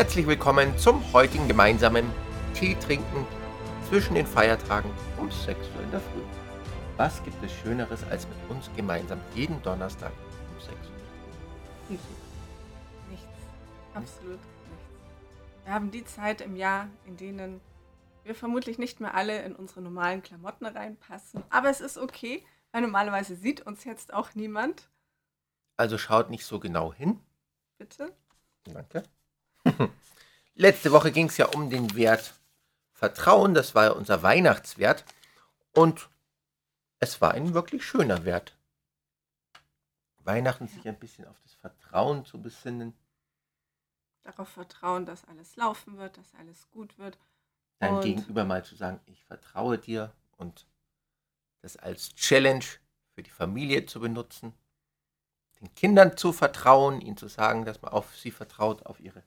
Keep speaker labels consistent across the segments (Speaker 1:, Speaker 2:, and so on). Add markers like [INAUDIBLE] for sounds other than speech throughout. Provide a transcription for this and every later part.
Speaker 1: Herzlich willkommen zum heutigen gemeinsamen Tee trinken zwischen den Feiertagen um 6 Uhr in der Früh. Was gibt es Schöneres, als mit uns gemeinsam jeden Donnerstag um 6 Uhr?
Speaker 2: Nichts. Absolut nichts. Wir haben die Zeit im Jahr, in denen wir vermutlich nicht mehr alle in unsere normalen Klamotten reinpassen. Aber es ist okay, weil normalerweise sieht uns jetzt auch niemand.
Speaker 1: Also schaut nicht so genau hin.
Speaker 2: Bitte?
Speaker 1: Danke. Letzte Woche ging es ja um den Wert Vertrauen. Das war ja unser Weihnachtswert. Und es war ein wirklich schöner Wert. Weihnachten sich ein bisschen auf das Vertrauen zu besinnen.
Speaker 2: Darauf vertrauen, dass alles laufen wird, dass alles gut wird.
Speaker 1: Dein Gegenüber mal zu sagen, ich vertraue dir und das als Challenge für die Familie zu benutzen. Den Kindern zu vertrauen, ihnen zu sagen, dass man auf sie vertraut, auf ihre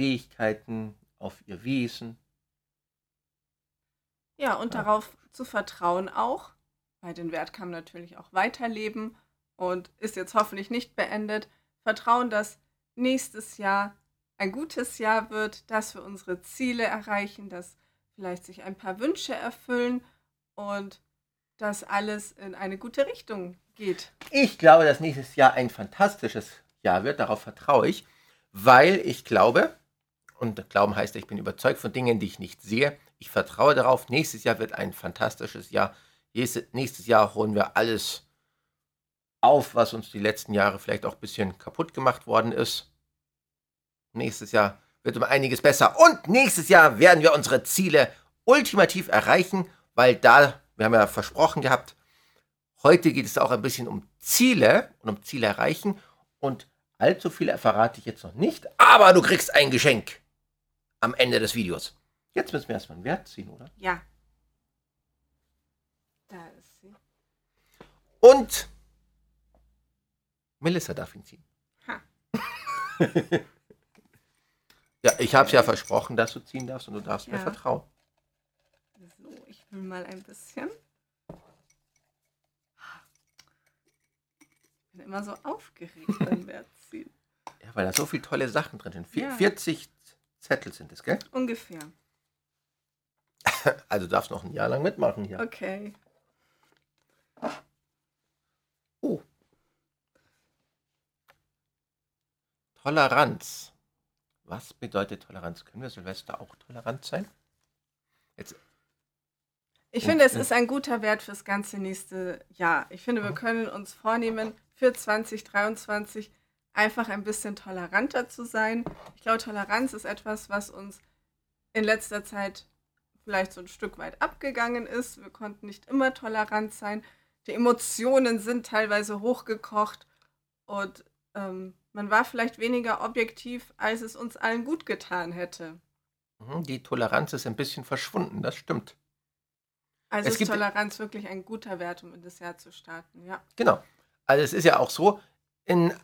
Speaker 1: Fähigkeiten, auf ihr Wesen.
Speaker 2: Ja, und
Speaker 1: Ja.
Speaker 2: darauf zu vertrauen auch, bei den Wert kann natürlich auch weiterleben und ist jetzt hoffentlich nicht beendet. Vertrauen, dass nächstes Jahr ein gutes Jahr wird, dass wir unsere Ziele erreichen, dass vielleicht sich ein paar Wünsche erfüllen und dass alles in eine gute Richtung geht.
Speaker 1: Ich glaube, dass nächstes Jahr ein fantastisches Jahr wird, darauf vertraue ich, weil ich glaube, und Glauben heißt, ich bin überzeugt von Dingen, die ich nicht sehe. Ich vertraue darauf, nächstes Jahr wird ein fantastisches Jahr. Nächstes Jahr holen wir alles auf, was uns die letzten Jahre vielleicht auch ein bisschen kaputt gemacht worden ist. Nächstes Jahr wird um einiges besser. Und nächstes Jahr werden wir unsere Ziele ultimativ erreichen, weil da, wir haben ja versprochen gehabt, heute geht es auch ein bisschen um Ziele und um Ziele erreichen. Und allzu viel verrate ich jetzt noch nicht, aber du kriegst ein Geschenk am Ende des Videos. Jetzt müssen wir erstmal einen Wert ziehen, oder?
Speaker 2: Ja. Da ist sie.
Speaker 1: Und Melissa darf ihn ziehen.
Speaker 2: Ha. [LAUGHS]
Speaker 1: ja, ich habe es ja versprochen, dass du ziehen darfst und du darfst mir
Speaker 2: Ja.
Speaker 1: vertrauen.
Speaker 2: So, ich will mal ein bisschen. Ich bin immer so aufgeregt beim [LAUGHS] Wertziehen.
Speaker 1: Ja, weil da so viele tolle Sachen drin sind.
Speaker 2: Ja.
Speaker 1: 40 Zettel sind es, gell?
Speaker 2: Ungefähr. [LAUGHS]
Speaker 1: Also du darfst noch ein Jahr lang mitmachen hier.
Speaker 2: Okay.
Speaker 1: Oh. Toleranz. Was bedeutet Toleranz? Können wir Silvester auch tolerant sein? Jetzt,
Speaker 2: Ich finde, es
Speaker 1: ja.
Speaker 2: ist ein guter Wert fürs ganze nächste Jahr. Ich finde, wir
Speaker 1: Mhm.
Speaker 2: können uns vornehmen, für 2023 einfach ein bisschen toleranter zu sein. Ich glaube, Toleranz ist etwas, was uns in letzter Zeit vielleicht so ein Stück weit abgegangen ist. Wir konnten nicht immer tolerant sein. Die Emotionen sind teilweise hochgekocht und ähm, man war vielleicht weniger objektiv, als es uns allen gut getan hätte.
Speaker 1: mhm, die Toleranz ist ein bisschen verschwunden, das stimmt.
Speaker 2: Also
Speaker 1: Es
Speaker 2: ist
Speaker 1: gibt-
Speaker 2: Toleranz wirklich ein guter Wert, um in das Jahr zu starten, ja.
Speaker 1: Genau. Also es ist ja auch so, in,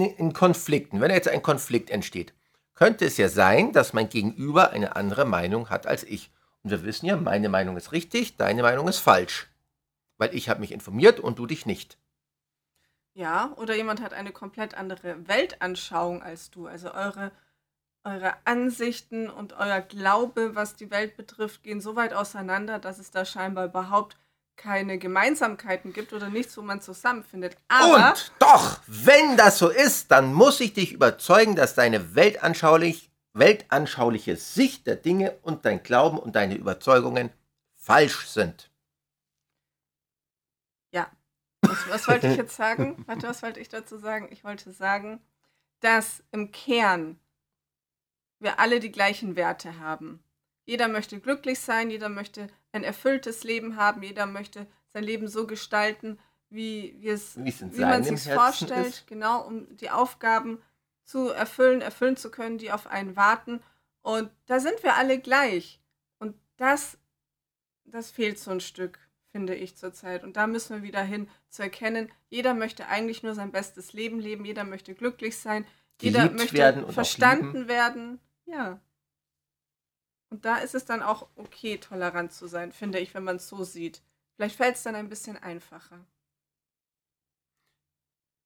Speaker 1: in, in Konflikten, wenn jetzt ein Konflikt entsteht, könnte es ja sein, dass mein Gegenüber eine andere Meinung hat als ich. Und wir wissen ja, meine Meinung ist richtig, deine Meinung ist falsch. Weil ich habe mich informiert und du dich nicht.
Speaker 2: Ja, oder jemand hat eine komplett andere Weltanschauung als du. Also eure, eure Ansichten und euer Glaube, was die Welt betrifft, gehen so weit auseinander, dass es da scheinbar überhaupt keine Gemeinsamkeiten gibt oder nichts, wo man zusammenfindet. Aber
Speaker 1: und doch, wenn das so ist, dann muss ich dich überzeugen, dass deine weltanschaulich, weltanschauliche Sicht der Dinge und dein Glauben und deine Überzeugungen falsch sind.
Speaker 2: ja, was, was wollte ich jetzt sagen? [LAUGHS] Warte, was wollte ich dazu sagen? Ich wollte sagen, dass im Kern wir alle die gleichen Werte haben. Jeder möchte glücklich sein, jeder möchte ein erfülltes Leben haben, jeder möchte sein Leben so gestalten, wie, wie, es,
Speaker 1: Wie
Speaker 2: man sich vorstellt,
Speaker 1: ist.
Speaker 2: genau, um die Aufgaben zu erfüllen, erfüllen zu können, die auf einen warten. Und da sind wir alle gleich. Und das, das fehlt so ein Stück, finde ich zurzeit. Und da müssen wir wieder hin zu erkennen, jeder möchte eigentlich nur sein bestes Leben leben, jeder möchte glücklich sein, jeder möchte verstanden werden. Ja. Und da ist es dann auch okay, tolerant zu sein, finde ich, wenn man es so sieht. Vielleicht fällt es dann ein bisschen einfacher.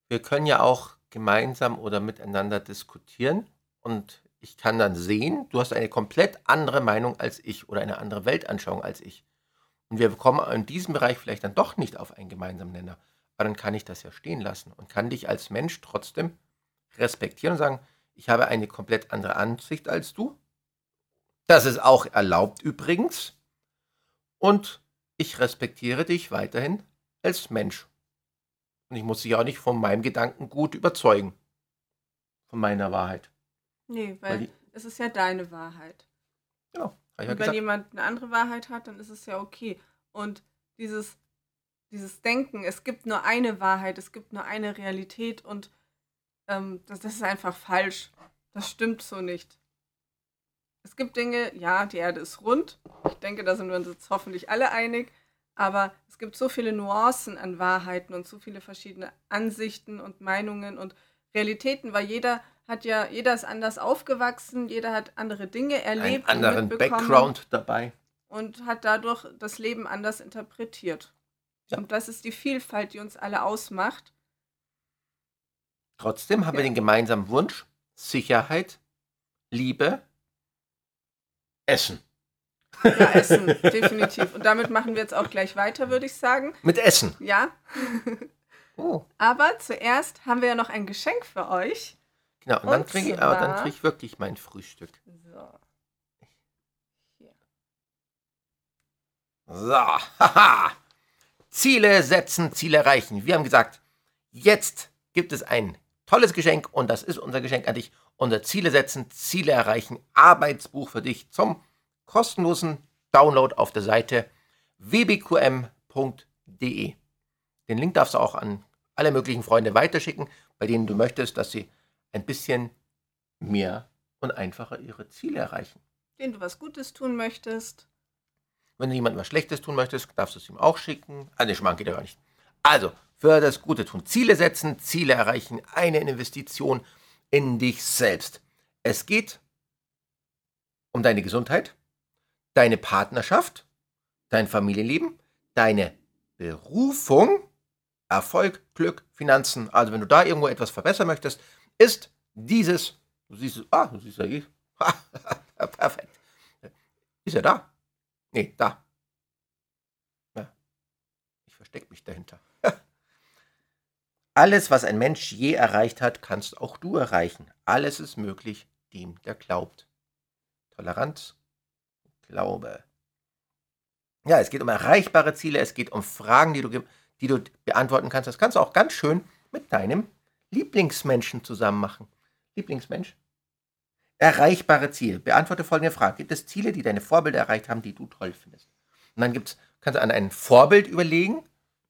Speaker 1: Wir können ja auch gemeinsam oder miteinander diskutieren. Und ich kann dann sehen, du hast eine komplett andere Meinung als ich oder eine andere Weltanschauung als ich. Und wir kommen in diesem Bereich vielleicht dann doch nicht auf einen gemeinsamen Nenner. Aber dann kann ich das ja stehen lassen und kann dich als Mensch trotzdem respektieren und sagen, ich habe eine komplett andere Ansicht als du. Das ist auch erlaubt übrigens. Und ich respektiere dich weiterhin als Mensch. Und ich muss dich auch nicht von meinem Gedankengut überzeugen. Von meiner Wahrheit.
Speaker 2: Nee, weil,
Speaker 1: Weil die-
Speaker 2: es ist ja deine Wahrheit.
Speaker 1: Genau. Ja
Speaker 2: wenn
Speaker 1: gesagt.
Speaker 2: jemand eine andere Wahrheit hat, dann ist es ja okay. Und dieses, dieses Denken, es gibt nur eine Wahrheit, es gibt nur eine Realität und ähm, das, das ist einfach falsch. Das stimmt so nicht. Es gibt Dinge, ja, die Erde ist rund. Ich denke, da sind wir uns jetzt hoffentlich alle einig. Aber es gibt so viele Nuancen an Wahrheiten und so viele verschiedene Ansichten und Meinungen und Realitäten, weil jeder hat ja, jeder ist anders aufgewachsen, jeder hat andere Dinge
Speaker 1: einen
Speaker 2: erlebt und
Speaker 1: anderen Background dabei.
Speaker 2: und hat dadurch das Leben anders interpretiert.
Speaker 1: Ja.
Speaker 2: Und das ist die Vielfalt, die uns alle ausmacht.
Speaker 1: Trotzdem haben wir
Speaker 2: Ja.
Speaker 1: den gemeinsamen Wunsch, Sicherheit, Liebe, Essen.
Speaker 2: Ja, [LAUGHS] Essen, definitiv. Und damit machen wir jetzt auch gleich weiter, würde ich sagen.
Speaker 1: Mit Essen.
Speaker 2: Ja, [LAUGHS]
Speaker 1: Oh.
Speaker 2: aber zuerst haben wir ja noch ein Geschenk für euch.
Speaker 1: Genau, und dann
Speaker 2: Und
Speaker 1: kriege ich, aber dann krieg ich wirklich mein Frühstück.
Speaker 2: So. Hier.
Speaker 1: So, [LAUGHS] haha. Ziele setzen, Ziele erreichen. Wir haben gesagt, jetzt gibt es ein tolles Geschenk und das ist unser Geschenk an dich. Unser Ziele setzen, Ziele erreichen Arbeitsbuch für dich zum kostenlosen Download auf der Seite wbqm.de. Den Link darfst du auch an alle möglichen Freunde weiterschicken, bei denen du möchtest, dass sie ein bisschen mehr und einfacher ihre Ziele erreichen.
Speaker 2: Den du was Gutes tun möchtest.
Speaker 1: Wenn du jemandem was Schlechtes tun möchtest, darfst du es ihm auch schicken. Ah, ne, Schmarrn geht ja gar nicht. Also, für das Gute tun. Ziele setzen, Ziele erreichen, eine Investition in dich selbst. Es geht um deine Gesundheit, deine Partnerschaft, dein Familienleben, deine Berufung, Erfolg, Glück, Finanzen. Also, wenn du da irgendwo etwas verbessern möchtest, ist dieses, du siehst es, ah, du siehst ja, eh. [LAUGHS] perfekt. Ist er da? Nee, da. Ja. Ich verstecke mich dahinter. Alles, was ein Mensch je erreicht hat, kannst auch du erreichen. Alles ist möglich, dem, der glaubt. Toleranz, Glaube. Ja, es geht um erreichbare Ziele, es geht um Fragen, die du, die du beantworten kannst. Das kannst du auch ganz schön mit deinem Lieblingsmenschen zusammen machen. Lieblingsmensch? Erreichbare Ziele. Beantworte folgende Frage. Gibt es Ziele, die deine Vorbilder erreicht haben, die du toll findest? Und dann gibt's, kannst du an ein Vorbild überlegen,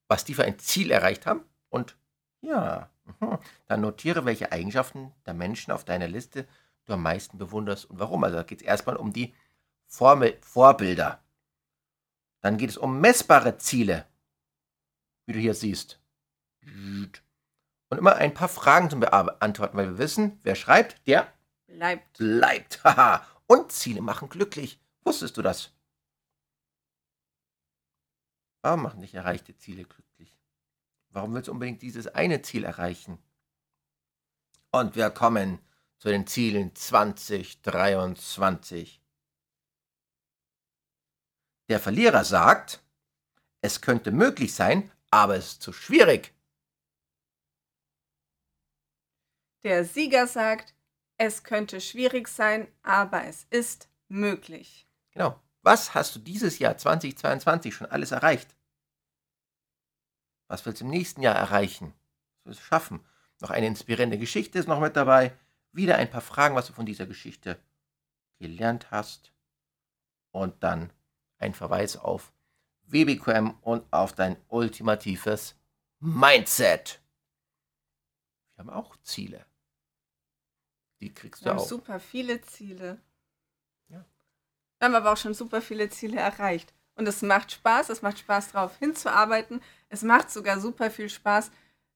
Speaker 1: was die für ein Ziel erreicht haben. Und ja, mhm, dann notiere, welche Eigenschaften der Menschen auf deiner Liste du am meisten bewunderst und warum. Also da geht es erstmal um die Formel, Vorbilder. Dann geht es um messbare Ziele, wie du hier siehst. Und immer ein paar Fragen zum Beantworten, weil wir wissen, wer schreibt, der
Speaker 2: Bleibt.
Speaker 1: bleibt. [LAUGHS] Haha. Und Ziele machen glücklich. Wusstest du das? Warum machen dich erreichte Ziele glücklich? Warum willst du unbedingt dieses eine Ziel erreichen? Und wir kommen zu den Zielen 2023. Der Verlierer sagt, es könnte möglich sein, aber es ist zu schwierig.
Speaker 2: Der Sieger sagt, es könnte schwierig sein, aber es ist möglich.
Speaker 1: Genau. Was hast du dieses Jahr 2022 schon alles erreicht? Was willst du im nächsten Jahr erreichen? Was willst du schaffen? Noch eine inspirierende Geschichte ist noch mit dabei. Wieder ein paar Fragen, was du von dieser Geschichte gelernt hast. Und dann ein Verweis auf WBQM und auf dein ultimatives Mindset. Wir haben auch Ziele. Die kriegst
Speaker 2: Wir
Speaker 1: du
Speaker 2: haben
Speaker 1: auch.
Speaker 2: super viele Ziele.
Speaker 1: Ja.
Speaker 2: Wir haben aber auch schon super viele Ziele erreicht. Und es macht Spaß, es macht Spaß, darauf hinzuarbeiten. Es macht sogar super viel Spaß,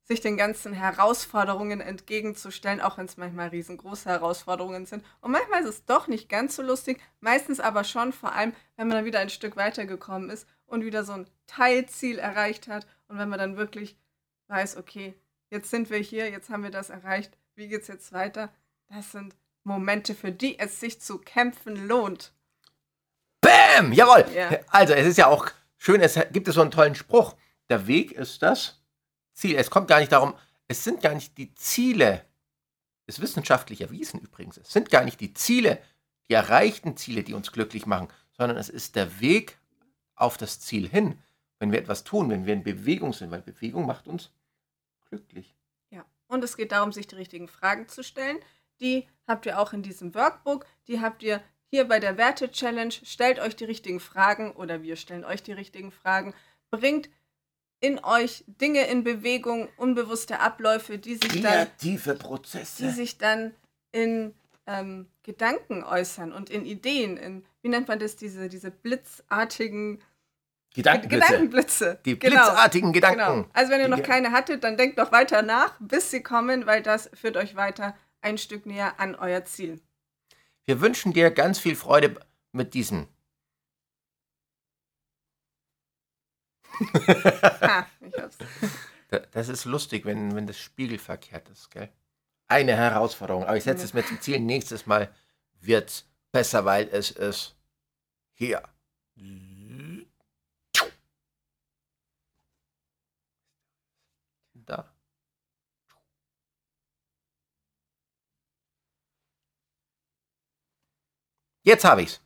Speaker 2: sich den ganzen Herausforderungen entgegenzustellen, auch wenn es manchmal riesengroße Herausforderungen sind. Und manchmal ist es doch nicht ganz so lustig, meistens aber schon, vor allem, wenn man dann wieder ein Stück weitergekommen ist und wieder so ein Teilziel erreicht hat und wenn man dann wirklich weiß, okay, jetzt sind wir hier, jetzt haben wir das erreicht, wie geht's jetzt weiter? Das sind Momente, für die es sich zu kämpfen lohnt.
Speaker 1: Bäm! Jawohl!
Speaker 2: Ja.
Speaker 1: Also, es ist ja auch schön, es gibt es so einen tollen Spruch. Der Weg ist das Ziel. Es kommt gar nicht darum, es sind gar nicht die Ziele, ist wissenschaftlich erwiesen übrigens, es sind gar nicht die Ziele, die erreichten Ziele, die uns glücklich machen, sondern es ist der Weg auf das Ziel hin, wenn wir etwas tun, wenn wir in Bewegung sind, weil Bewegung macht uns glücklich.
Speaker 2: Ja. Und es geht darum, sich die richtigen Fragen zu stellen. Die habt ihr auch in diesem Workbook. Die habt ihr hier bei der Werte-Challenge. Stellt euch die richtigen Fragen oder wir stellen euch die richtigen Fragen. Bringt in euch Dinge in Bewegung, unbewusste Abläufe, die sich dann,
Speaker 1: Kreative Prozesse.
Speaker 2: die sich dann in ähm, Gedanken äußern und in Ideen, in, wie nennt man das, diese, diese blitzartigen
Speaker 1: Gedankenblitze.
Speaker 2: Gedankenblitze.
Speaker 1: Die
Speaker 2: Genau.
Speaker 1: blitzartigen Gedanken.
Speaker 2: Genau. Also wenn ihr noch keine hattet, dann denkt doch weiter nach, bis sie kommen, weil das führt euch weiter ein Stück näher an euer Ziel.
Speaker 1: Wir wünschen dir ganz viel Freude mit diesen.
Speaker 2: Ha, ich hab's.
Speaker 1: Da- Das ist lustig, wenn, wenn das spiegelverkehrt ist, gell? Eine Herausforderung. Aber ich setze es mir zum Ziel. Nächstes Mal wird's besser, weil es ist hier. Da. Jetzt habe ich's.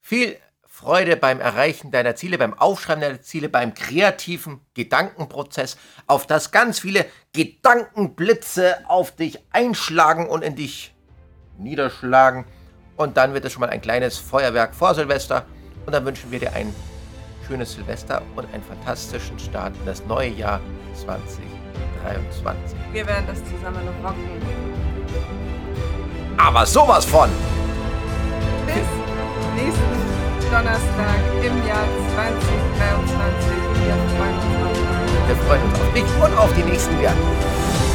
Speaker 1: Viel Freude beim Erreichen deiner Ziele, beim Aufschreiben deiner Ziele, beim kreativen Gedankenprozess, auf das ganz viele Gedankenblitze auf dich einschlagen und in dich niederschlagen. Und dann wird es schon mal ein kleines Feuerwerk vor Silvester. Und dann wünschen wir dir ein schönes Silvester und einen fantastischen Start in das neue Jahr 2023.
Speaker 2: Wir werden das zusammen rocken.
Speaker 1: Aber sowas von!
Speaker 2: Bis nächsten Donnerstag im Jahr 2023.
Speaker 1: Wir freuen uns auf dich und auf die nächsten Jahre.